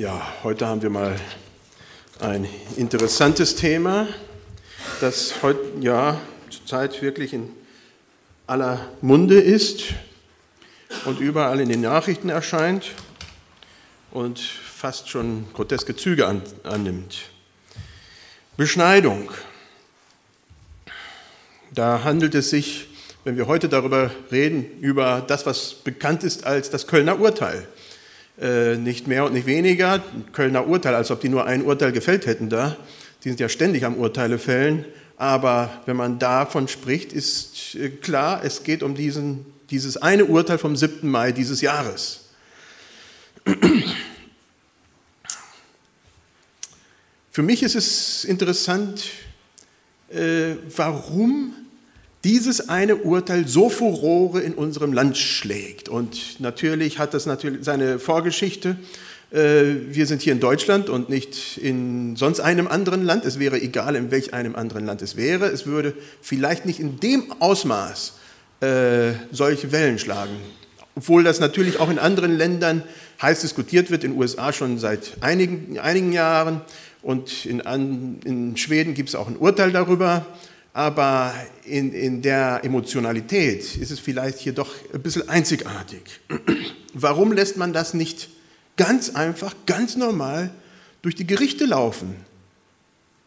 Ja, heute haben wir mal ein interessantes Thema, das heute ja zurzeit wirklich in aller Munde ist und überall in den Nachrichten erscheint und fast schon groteske Züge an, annimmt. Beschneidung. Da handelt es sich, wenn wir heute darüber reden, über das, was bekannt ist als das Kölner Urteil. Äh, nicht mehr und nicht weniger. Kölner Urteil, als ob die nur ein Urteil gefällt hätten da. Die sind ja ständig am Urteile fällen. Aber wenn man davon spricht, ist äh, klar, es geht um diesen, dieses eine Urteil vom 7. Mai dieses Jahres. Für mich ist es interessant, äh, warum dieses eine Urteil so Furore in unserem Land schlägt. Und natürlich hat das natürlich seine Vorgeschichte. Äh, wir sind hier in Deutschland und nicht in sonst einem anderen Land. Es wäre egal, in welch einem anderen Land es wäre. Es würde vielleicht nicht in dem Ausmaß äh, solche Wellen schlagen. Obwohl das natürlich auch in anderen Ländern heiß diskutiert wird, in den USA schon seit einigen, einigen Jahren. Und in, in Schweden gibt es auch ein Urteil darüber aber in, in der Emotionalität ist es vielleicht hier doch ein bisschen einzigartig. Warum lässt man das nicht ganz einfach, ganz normal durch die Gerichte laufen?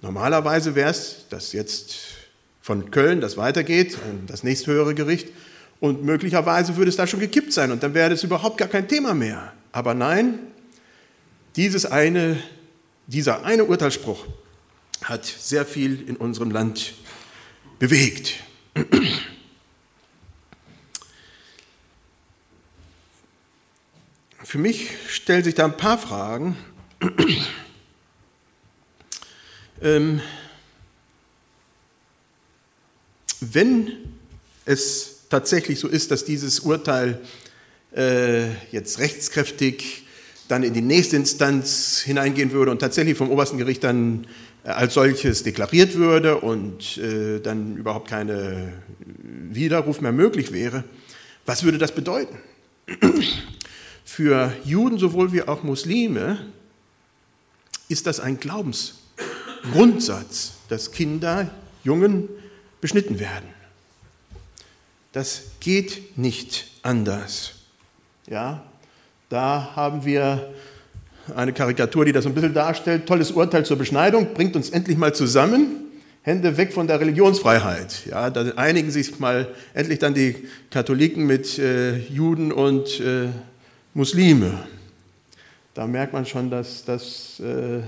Normalerweise wäre es, dass jetzt von Köln das weitergeht, das nächsthöhere Gericht, und möglicherweise würde es da schon gekippt sein und dann wäre das überhaupt gar kein Thema mehr. Aber nein, dieses eine, dieser eine Urteilsspruch hat sehr viel in unserem Land bewegt. Für mich stellen sich da ein paar Fragen. Ähm, wenn es tatsächlich so ist, dass dieses Urteil äh, jetzt rechtskräftig dann in die nächste Instanz hineingehen würde und tatsächlich vom obersten Gericht dann als solches deklariert würde und äh, dann überhaupt keine Widerruf mehr möglich wäre, was würde das bedeuten? Für Juden sowohl wie auch Muslime ist das ein Glaubensgrundsatz, dass Kinder, Jungen beschnitten werden. Das geht nicht anders. Ja, da haben wir eine Karikatur, die das ein bisschen darstellt. Tolles Urteil zur Beschneidung, bringt uns endlich mal zusammen. Hände weg von der Religionsfreiheit. Ja, da einigen sich mal endlich dann die Katholiken mit äh, Juden und äh, Muslime. Da merkt man schon, dass das äh,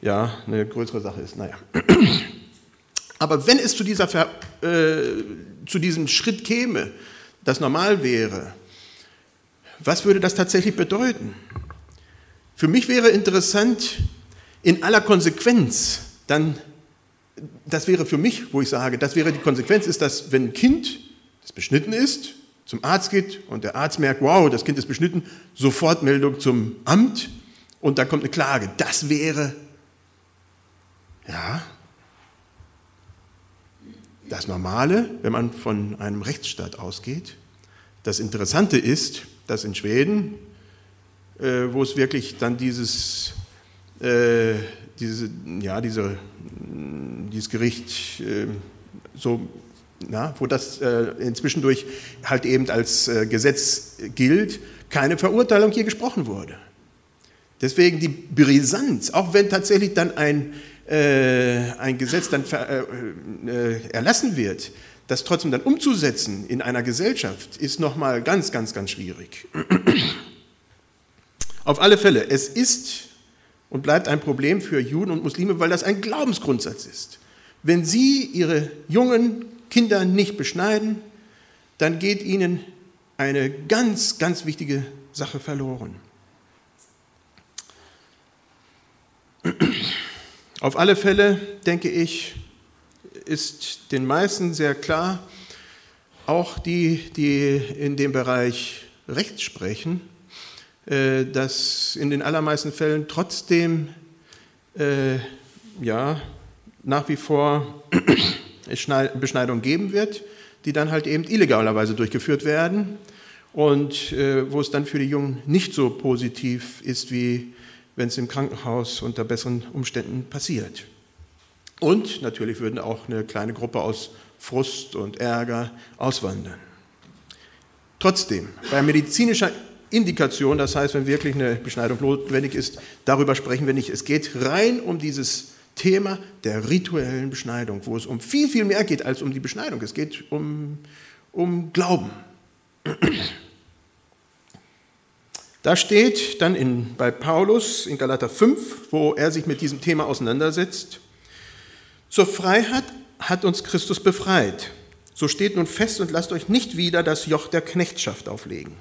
ja eine größere Sache ist. Naja. Aber wenn es zu, dieser Ver, äh, zu diesem Schritt käme, das normal wäre, was würde das tatsächlich bedeuten? Für mich wäre interessant, in aller Konsequenz, dann, das wäre für mich, wo ich sage, das wäre die Konsequenz, ist, dass wenn ein Kind, das beschnitten ist, zum Arzt geht und der Arzt merkt, wow, das Kind ist beschnitten, sofort Meldung zum Amt und da kommt eine Klage. Das wäre, ja, das Normale, wenn man von einem Rechtsstaat ausgeht. Das Interessante ist, dass in Schweden wo es wirklich dann dieses, äh, diese, ja, diese, dieses Gericht äh, so, na, wo das äh, inzwischen durch halt eben als äh, Gesetz gilt, keine Verurteilung hier gesprochen wurde. Deswegen die Brisanz, auch wenn tatsächlich dann ein, äh, ein Gesetz dann erlassen wird, das trotzdem dann umzusetzen in einer Gesellschaft, ist nochmal ganz, ganz, ganz schwierig. Auf alle Fälle, es ist und bleibt ein Problem für Juden und Muslime, weil das ein Glaubensgrundsatz ist. Wenn sie ihre jungen Kinder nicht beschneiden, dann geht ihnen eine ganz, ganz wichtige Sache verloren. Auf alle Fälle, denke ich, ist den meisten sehr klar, auch die, die in dem Bereich Recht sprechen, dass in den allermeisten Fällen trotzdem äh, ja, nach wie vor Beschneidung geben wird, die dann halt eben illegalerweise durchgeführt werden und äh, wo es dann für die Jungen nicht so positiv ist wie wenn es im Krankenhaus unter besseren Umständen passiert. Und natürlich würden auch eine kleine Gruppe aus Frust und Ärger auswandern. Trotzdem, bei medizinischer Indikation, das heißt, wenn wirklich eine Beschneidung notwendig ist, darüber sprechen wir nicht. Es geht rein um dieses Thema der rituellen Beschneidung, wo es um viel, viel mehr geht als um die Beschneidung. Es geht um, um Glauben. Da steht dann in, bei Paulus in Galater 5, wo er sich mit diesem Thema auseinandersetzt, zur Freiheit hat uns Christus befreit. So steht nun fest und lasst euch nicht wieder das Joch der Knechtschaft auflegen.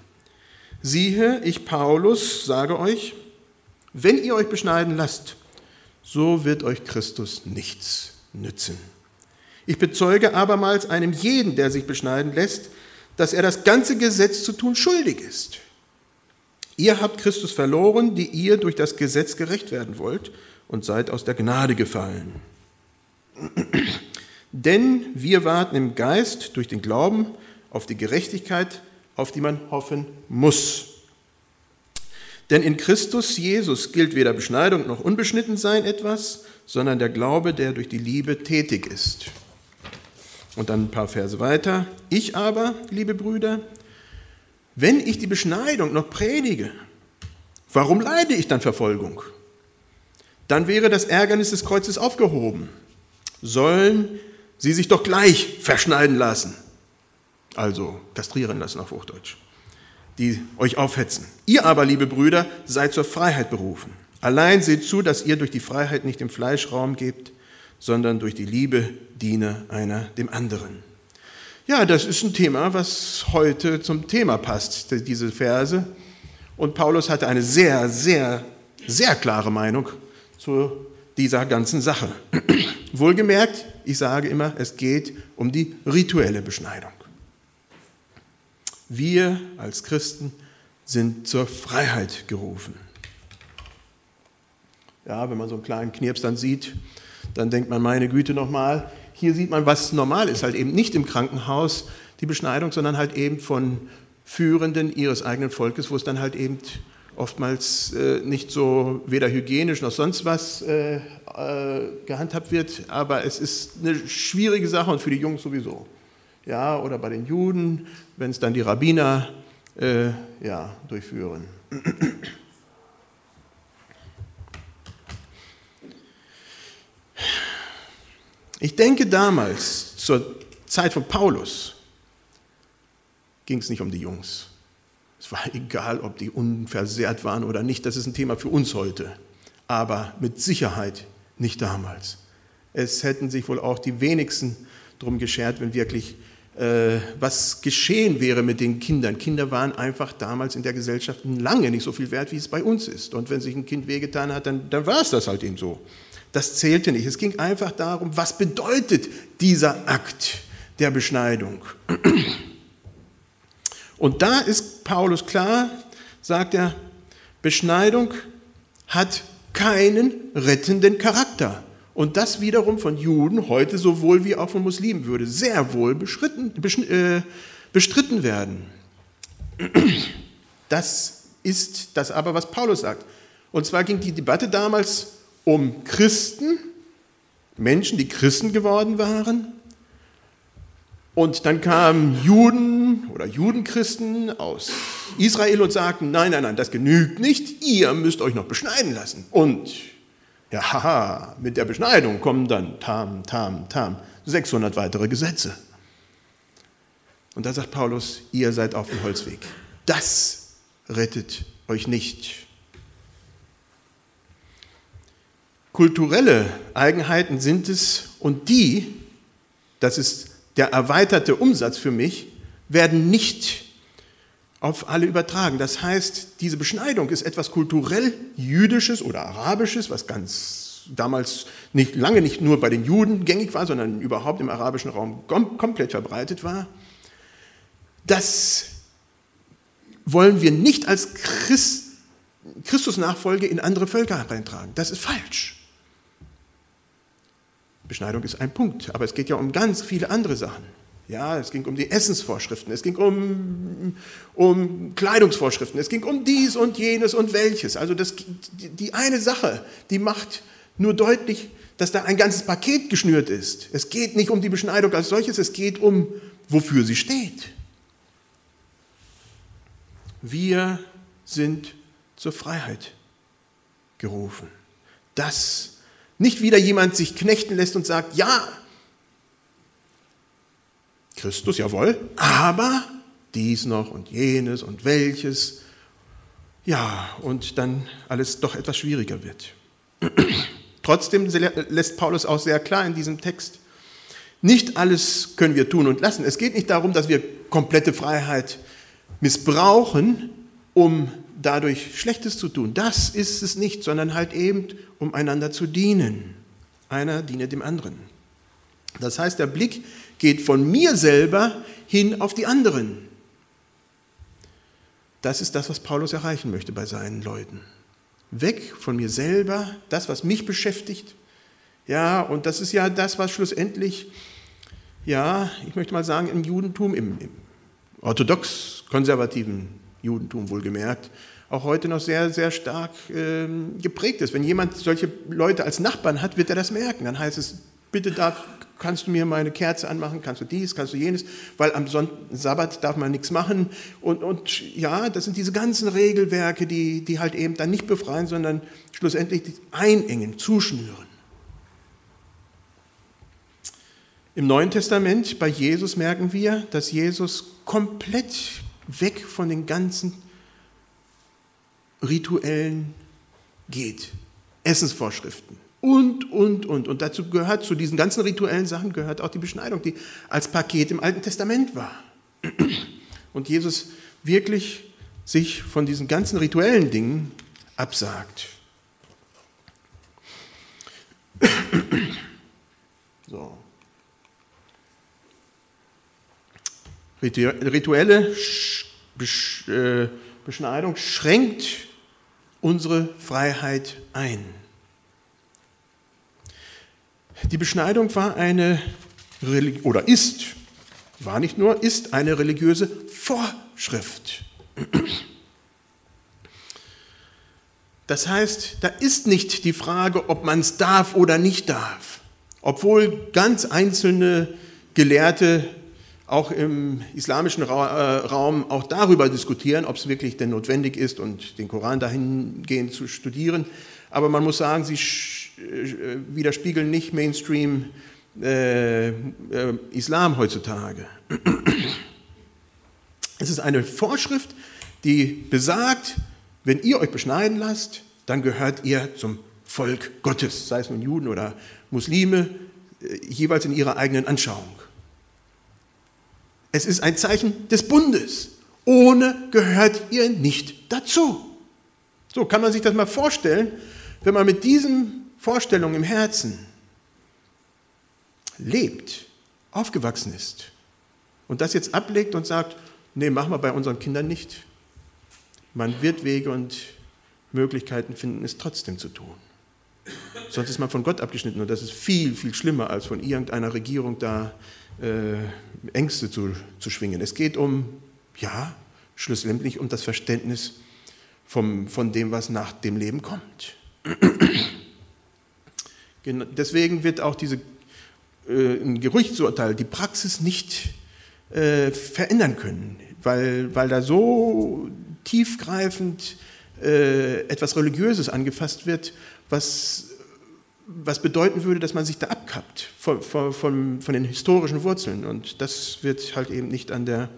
Siehe, ich Paulus sage euch, wenn ihr euch beschneiden lasst, so wird euch Christus nichts nützen. Ich bezeuge abermals einem jeden, der sich beschneiden lässt, dass er das ganze Gesetz zu tun schuldig ist. Ihr habt Christus verloren, die ihr durch das Gesetz gerecht werden wollt und seid aus der Gnade gefallen. Denn wir warten im Geist durch den Glauben auf die Gerechtigkeit, auf die man hoffen muss. Denn in Christus Jesus gilt weder Beschneidung noch Unbeschnittensein etwas, sondern der Glaube, der durch die Liebe tätig ist. Und dann ein paar Verse weiter. Ich aber, liebe Brüder, wenn ich die Beschneidung noch predige, warum leide ich dann Verfolgung? Dann wäre das Ärgernis des Kreuzes aufgehoben. Sollen sie sich doch gleich verschneiden lassen. Also kastrieren lassen auf Hochdeutsch. Die euch aufhetzen. Ihr aber, liebe Brüder, seid zur Freiheit berufen. Allein seht zu, dass ihr durch die Freiheit nicht dem Fleisch Raum gebt, sondern durch die Liebe diene einer dem anderen. Ja, das ist ein Thema, was heute zum Thema passt, diese Verse. Und Paulus hatte eine sehr, sehr, sehr klare Meinung zu dieser ganzen Sache. Wohlgemerkt, ich sage immer, es geht um die rituelle Beschneidung. Wir als Christen sind zur Freiheit gerufen. Ja, wenn man so einen kleinen Knirps dann sieht, dann denkt man, meine Güte nochmal, hier sieht man, was normal ist, halt eben nicht im Krankenhaus die Beschneidung, sondern halt eben von Führenden ihres eigenen Volkes, wo es dann halt eben oftmals äh, nicht so weder hygienisch noch sonst was äh, äh, gehandhabt wird, aber es ist eine schwierige Sache und für die Jungs sowieso. Ja, oder bei den Juden, wenn es dann die Rabbiner äh, ja, durchführen. Ich denke damals, zur Zeit von Paulus, ging es nicht um die Jungs. Es war egal, ob die unversehrt waren oder nicht. Das ist ein Thema für uns heute. Aber mit Sicherheit nicht damals. Es hätten sich wohl auch die wenigsten drum geschert, wenn wirklich was geschehen wäre mit den Kindern. Kinder waren einfach damals in der Gesellschaft lange nicht so viel wert, wie es bei uns ist. Und wenn sich ein Kind wehgetan hat, dann, dann war es das halt eben so. Das zählte nicht. Es ging einfach darum, was bedeutet dieser Akt der Beschneidung. Und da ist Paulus klar, sagt er, Beschneidung hat keinen rettenden Charakter. Und das wiederum von Juden heute sowohl wie auch von Muslimen würde sehr wohl äh, bestritten werden. Das ist das aber, was Paulus sagt. Und zwar ging die Debatte damals um Christen, Menschen, die Christen geworden waren, und dann kamen Juden oder Judenchristen aus Israel und sagten, nein, nein, nein, das genügt nicht, ihr müsst euch noch beschneiden lassen. Und ja, haha, mit der Beschneidung kommen dann tam, tam, tam, 600 weitere Gesetze. Und da sagt Paulus, ihr seid auf dem Holzweg. Das rettet euch nicht. Kulturelle Eigenheiten sind es und die, das ist der erweiterte Umsatz für mich, werden nicht auf alle übertragen. Das heißt, diese Beschneidung ist etwas kulturell jüdisches oder arabisches, was ganz damals nicht, lange nicht nur bei den Juden gängig war, sondern überhaupt im arabischen Raum komplett verbreitet war. Das wollen wir nicht als Christ, Christusnachfolge in andere Völker reintragen. Das ist falsch. Beschneidung ist ein Punkt, aber es geht ja um ganz viele andere Sachen. Ja, es ging um die Essensvorschriften, es ging um, um Kleidungsvorschriften, es ging um dies und jenes und welches. Also das, die, eine Sache, die macht nur deutlich, dass da ein ganzes Paket geschnürt ist. Es geht nicht um die Beschneidung als solches, es geht um, wofür sie steht. Wir sind zur Freiheit gerufen. Dass nicht wieder jemand sich knechten lässt und sagt, ja, Christus, jawohl, aber dies noch und jenes und welches. Ja, und dann alles doch etwas schwieriger wird. Trotzdem lässt Paulus auch sehr klar in diesem Text, nicht alles können wir tun und lassen. Es geht nicht darum, dass wir komplette Freiheit missbrauchen, um dadurch Schlechtes zu tun. Das ist es nicht, sondern halt eben, um einander zu dienen. Einer diene dem anderen. Das heißt, der Blick geht von mir selber hin auf die anderen. Das ist das, was Paulus erreichen möchte bei seinen Leuten. Weg von mir selber, das, was mich beschäftigt. Ja, und das ist ja das, was schlussendlich, ja, ich möchte mal sagen, im Judentum, im, im orthodox-konservativen Judentum wohlgemerkt, auch heute noch sehr, sehr stark äh, geprägt ist. Wenn jemand solche Leute als Nachbarn hat, wird er das merken. Dann heißt es, bitte darf, kannst du mir meine Kerze anmachen, kannst du dies, kannst du jenes, weil am Sonntag, Sabbat darf man nichts machen. Und, und ja, das sind diese ganzen Regelwerke, die, die halt eben dann nicht befreien, sondern schlussendlich einengen, zuschnüren. Im Neuen Testament bei Jesus merken wir, dass Jesus komplett weg von den ganzen Rituellen geht. Essensvorschriften und, und, und. Und dazu gehört, zu diesen ganzen rituellen Sachen gehört auch die Beschneidung, die als Paket im Alten Testament war. Und Jesus wirklich sich von diesen ganzen rituellen Dingen absagt. So. Rituelle äh, Beschneidung schränkt unsere Freiheit ein. Die Beschneidung war eine, oder ist, war nicht nur, ist eine religiöse Vorschrift. Das heißt, da ist nicht die Frage, ob man es darf oder nicht darf. Obwohl ganz einzelne Gelehrte auch im islamischen äh, Raum auch darüber diskutieren, ob es wirklich denn notwendig ist und den Koran dahingehend zu studieren. Aber man muss sagen, sie widerspiegeln nicht Mainstream äh, äh, Islam heutzutage. Es ist eine Vorschrift, die besagt, wenn ihr euch beschneiden lasst, dann gehört ihr zum Volk Gottes, sei es nun Juden oder Muslime, äh, jeweils in ihrer eigenen Anschauung. Es ist ein Zeichen des Bundes. Ohne gehört ihr nicht dazu. So kann man sich das mal vorstellen, wenn man mit diesen Vorstellungen im Herzen lebt, aufgewachsen ist und das jetzt ablegt und sagt, nee, machen wir bei unseren Kindern nicht. Man wird Wege und Möglichkeiten finden, es trotzdem zu tun. Sonst ist man von Gott abgeschnitten und das ist viel, viel schlimmer, als von irgendeiner Regierung da äh, Ängste zu, zu schwingen. Es geht um, ja, schlussendlich um das Verständnis vom, von dem, was nach dem Leben kommt. Deswegen wird auch diese, äh, ein Gerichtsurteil die Praxis nicht äh, verändern können, weil, weil da so tiefgreifend äh, etwas Religiöses angefasst wird, was was bedeuten würde, dass man sich da abkappt von, von, von, von den historischen Wurzeln. Und das wird halt eben nicht an der,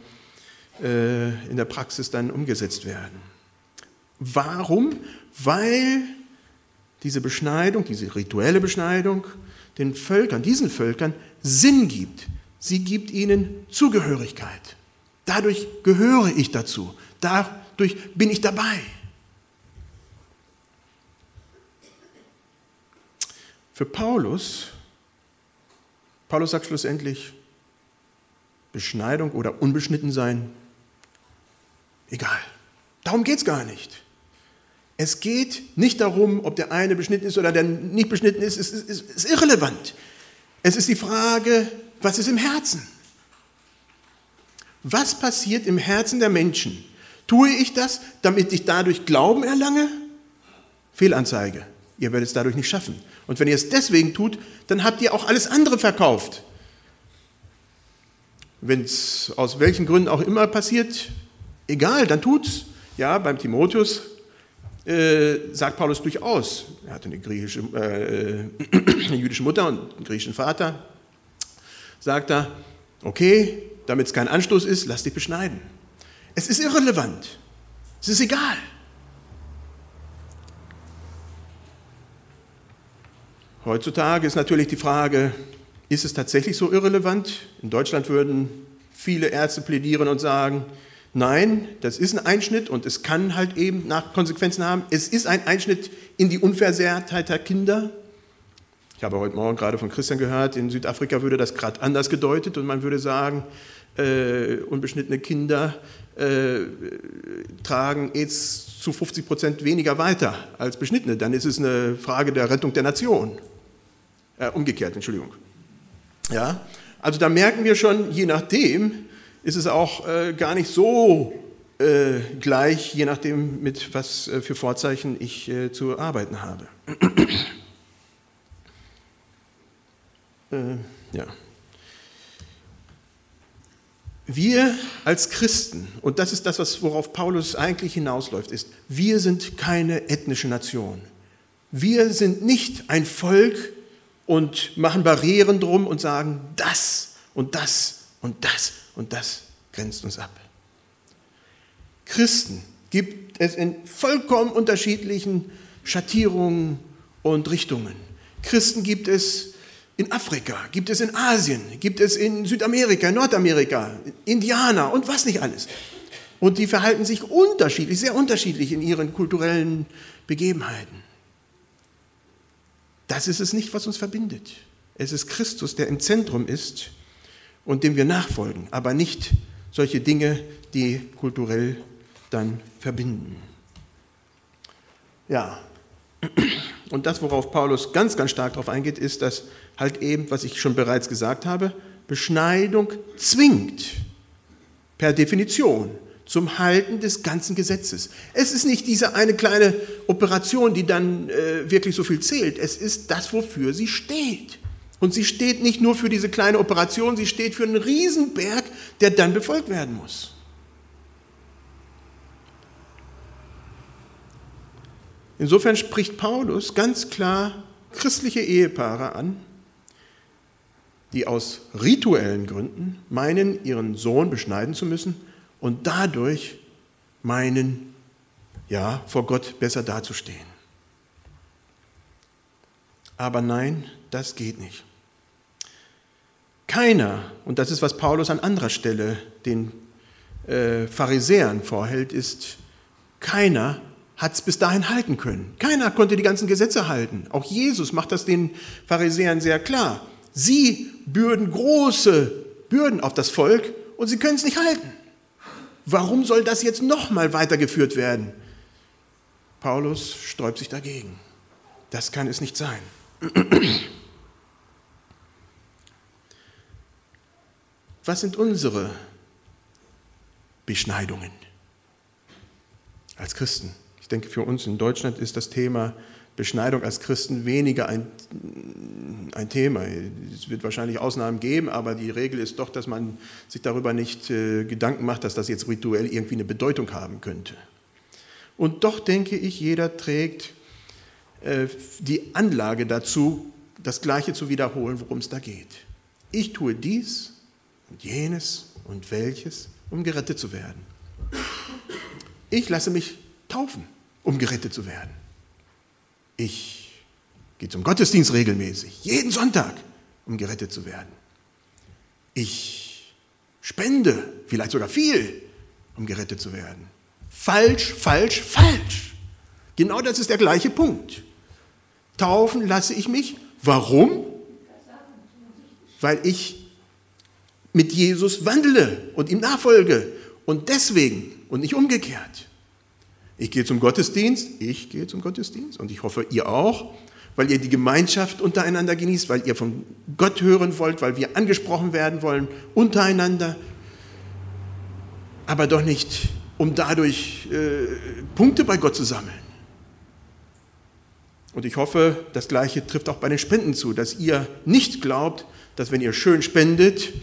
äh, in der Praxis dann umgesetzt werden. Warum? Weil diese Beschneidung, diese rituelle Beschneidung den Völkern, diesen Völkern Sinn gibt. Sie gibt ihnen Zugehörigkeit. Dadurch gehöre ich dazu. Dadurch bin ich dabei. Für Paulus, Paulus sagt schlussendlich, Beschneidung oder unbeschnitten sein, egal. Darum geht es gar nicht. Es geht nicht darum, ob der eine beschnitten ist oder der nicht beschnitten ist, es ist, ist, ist irrelevant. Es ist die Frage, was ist im Herzen? Was passiert im Herzen der Menschen? Tue ich das, damit ich dadurch Glauben erlange? Fehlanzeige. Ihr werdet es dadurch nicht schaffen. Und wenn ihr es deswegen tut, dann habt ihr auch alles andere verkauft. Wenn es aus welchen Gründen auch immer passiert, egal, dann tut's. Ja, beim Timotheus äh, sagt Paulus durchaus, er hatte eine, griechische, äh, eine jüdische Mutter und einen griechischen Vater, sagt er, okay, damit es kein Anstoß ist, lass dich beschneiden. Es ist irrelevant. Es ist egal. Heutzutage ist natürlich die Frage, ist es tatsächlich so irrelevant? In Deutschland würden viele Ärzte plädieren und sagen, nein, das ist ein Einschnitt und es kann halt eben nach Konsequenzen haben. Es ist ein Einschnitt in die Unversehrtheit der Kinder. Ich habe heute Morgen gerade von Christian gehört, in Südafrika würde das gerade anders gedeutet und man würde sagen, äh, unbeschnittene Kinder äh, tragen AIDS zu 50 Prozent weniger weiter als beschnittene. Dann ist es eine Frage der Rettung der Nation. Äh, umgekehrt, Entschuldigung. Ja? Also da merken wir schon, je nachdem ist es auch äh, gar nicht so äh, gleich, je nachdem, mit was äh, für Vorzeichen ich zu arbeiten habe. Äh, ja. Wir als Christen, und das ist das, worauf Paulus eigentlich hinausläuft, ist, wir sind keine ethnische Nation. Wir sind nicht ein Volk und machen Barrieren drum und sagen, das und das und das und das grenzt uns ab. Christen gibt es in vollkommen unterschiedlichen Schattierungen und Richtungen. Christen gibt es in Afrika, gibt es in Asien, gibt es in Südamerika, Nordamerika, Indianer und was nicht alles. Und die verhalten sich unterschiedlich, sehr unterschiedlich in ihren kulturellen Begebenheiten. Das ist es nicht, was uns verbindet. Es ist Christus, der im Zentrum ist und dem wir nachfolgen, aber nicht solche Dinge, die kulturell dann verbinden. Ja, und das, worauf Paulus ganz, ganz stark darauf eingeht, ist, dass halt eben, was ich schon bereits gesagt habe, Beschneidung zwingt per Definition zum Halten des ganzen Gesetzes. Es ist nicht diese eine kleine Operation, die dann äh, wirklich so viel zählt. Es ist das, wofür sie steht. Und sie steht nicht nur für diese kleine Operation, sie steht für einen Riesenberg, der dann befolgt werden muss. Insofern spricht Paulus ganz klar christliche Ehepaare an, die aus rituellen Gründen meinen, ihren Sohn beschneiden zu müssen und dadurch meinen, ja, vor Gott besser dazustehen. Aber nein, das geht nicht. Keiner, und das ist, was Paulus an anderer Stelle den äh, Pharisäern vorhält, ist, keiner hat es bis dahin halten können. Keiner konnte die ganzen Gesetze halten. Auch Jesus macht das den Pharisäern sehr klar. Sie bürden große Bürden auf das Volk und sie können es nicht halten. Warum soll das jetzt nochmal weitergeführt werden? Paulus sträubt sich dagegen. Das kann es nicht sein. Was sind unsere Beschneidungen als Christen? Ich denke, für uns in Deutschland ist das Thema Beschneidung als Christen weniger ein, ein Thema. Es wird wahrscheinlich Ausnahmen geben, aber die Regel ist doch, dass man sich darüber nicht äh, Gedanken macht, dass das jetzt rituell irgendwie eine Bedeutung haben könnte. Und doch denke ich, jeder trägt äh, die Anlage dazu, das Gleiche zu wiederholen, worum es da geht. Ich tue dies und jenes und welches, um gerettet zu werden. Ich lasse mich taufen, um gerettet zu werden. Ich gehe zum Gottesdienst regelmäßig, jeden Sonntag, um gerettet zu werden. Ich spende, vielleicht sogar viel, um gerettet zu werden. Falsch, falsch, falsch. Genau das ist der gleiche Punkt. Taufen lasse ich mich. Warum? Weil ich mit Jesus wandle und ihm nachfolge. Und deswegen und nicht umgekehrt. Ich gehe zum Gottesdienst, ich gehe zum Gottesdienst und ich hoffe, ihr auch, weil ihr die Gemeinschaft untereinander genießt, weil ihr von Gott hören wollt, weil wir angesprochen werden wollen untereinander. aber doch nicht, um dadurch äh, Punkte bei Gott zu sammeln. Und ich hoffe, das Gleiche trifft auch bei den Spenden zu, dass ihr nicht glaubt, dass wenn ihr schön spendet,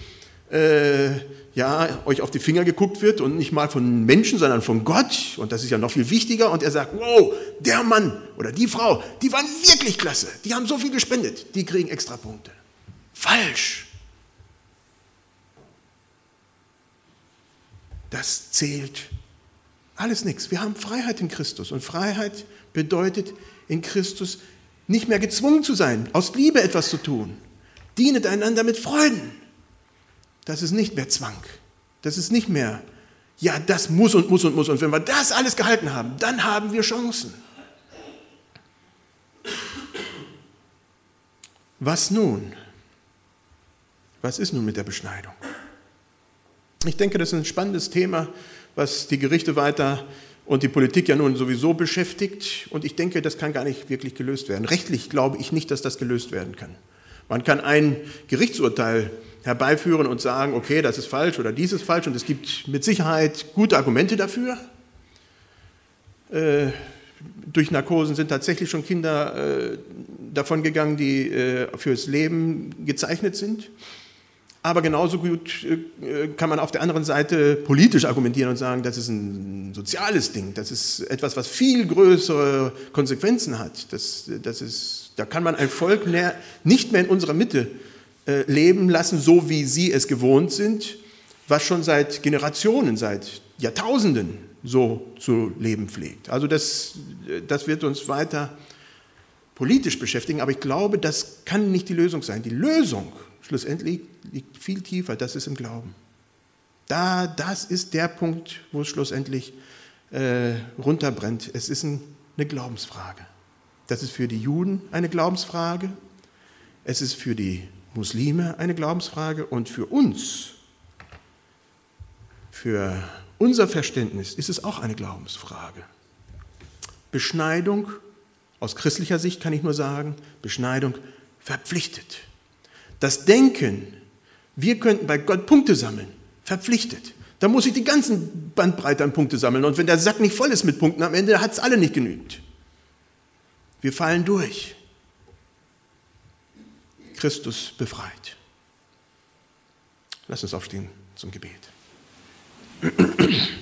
äh, ja, euch auf die Finger geguckt wird und nicht mal von Menschen, sondern von Gott. Und das ist ja noch viel wichtiger. Und er sagt, wow, der Mann oder die Frau, die waren wirklich klasse. Die haben so viel gespendet. Die kriegen extra Punkte. Falsch. Das zählt alles nichts. Wir haben Freiheit in Christus. Und Freiheit bedeutet in Christus nicht mehr gezwungen zu sein, aus Liebe etwas zu tun. Dienet einander mit Freuden. Das ist nicht mehr Zwang. Das ist nicht mehr, ja, das muss und muss und muss. Und wenn wir das alles gehalten haben, dann haben wir Chancen. Was nun? Was ist nun mit der Beschneidung? Ich denke, das ist ein spannendes Thema, was die Gerichte weiter und die Politik ja nun sowieso beschäftigt. Und ich denke, das kann gar nicht wirklich gelöst werden. Rechtlich glaube ich nicht, dass das gelöst werden kann. Man kann ein Gerichtsurteil herbeiführen und sagen, okay, das ist falsch oder dies ist falsch und es gibt mit Sicherheit gute Argumente dafür. Äh, durch Narkosen sind tatsächlich schon Kinder äh, davon gegangen, die äh, fürs Leben gezeichnet sind. Aber genauso gut äh, kann man auf der anderen Seite politisch argumentieren und sagen, das ist ein soziales Ding, das ist etwas, was viel größere Konsequenzen hat. Das, das ist, da kann man ein Volk nicht mehr in unserer Mitte äh, leben lassen, so wie sie es gewohnt sind, was schon seit Generationen, seit Jahrtausenden so zu leben pflegt. Also das, das wird uns weiter politisch beschäftigen, aber ich glaube, das kann nicht die Lösung sein. Die Lösung schlussendlich liegt viel tiefer, das ist im Glauben. Da, das ist der Punkt, wo es schlussendlich äh, runterbrennt. Es ist ein, eine Glaubensfrage. Das ist für die Juden eine Glaubensfrage. Es ist für die Muslime eine Glaubensfrage und für uns, für unser Verständnis ist es auch eine Glaubensfrage. Beschneidung, aus christlicher Sicht kann ich nur sagen, Beschneidung verpflichtet. Das Denken, wir könnten bei Gott Punkte sammeln, verpflichtet. Da muss ich die ganzen Bandbreite an Punkte sammeln. Und wenn der Sack nicht voll ist mit Punkten, am Ende hat es alle nicht genügt. Wir fallen durch. Christus befreit. Lass uns aufstehen zum Gebet.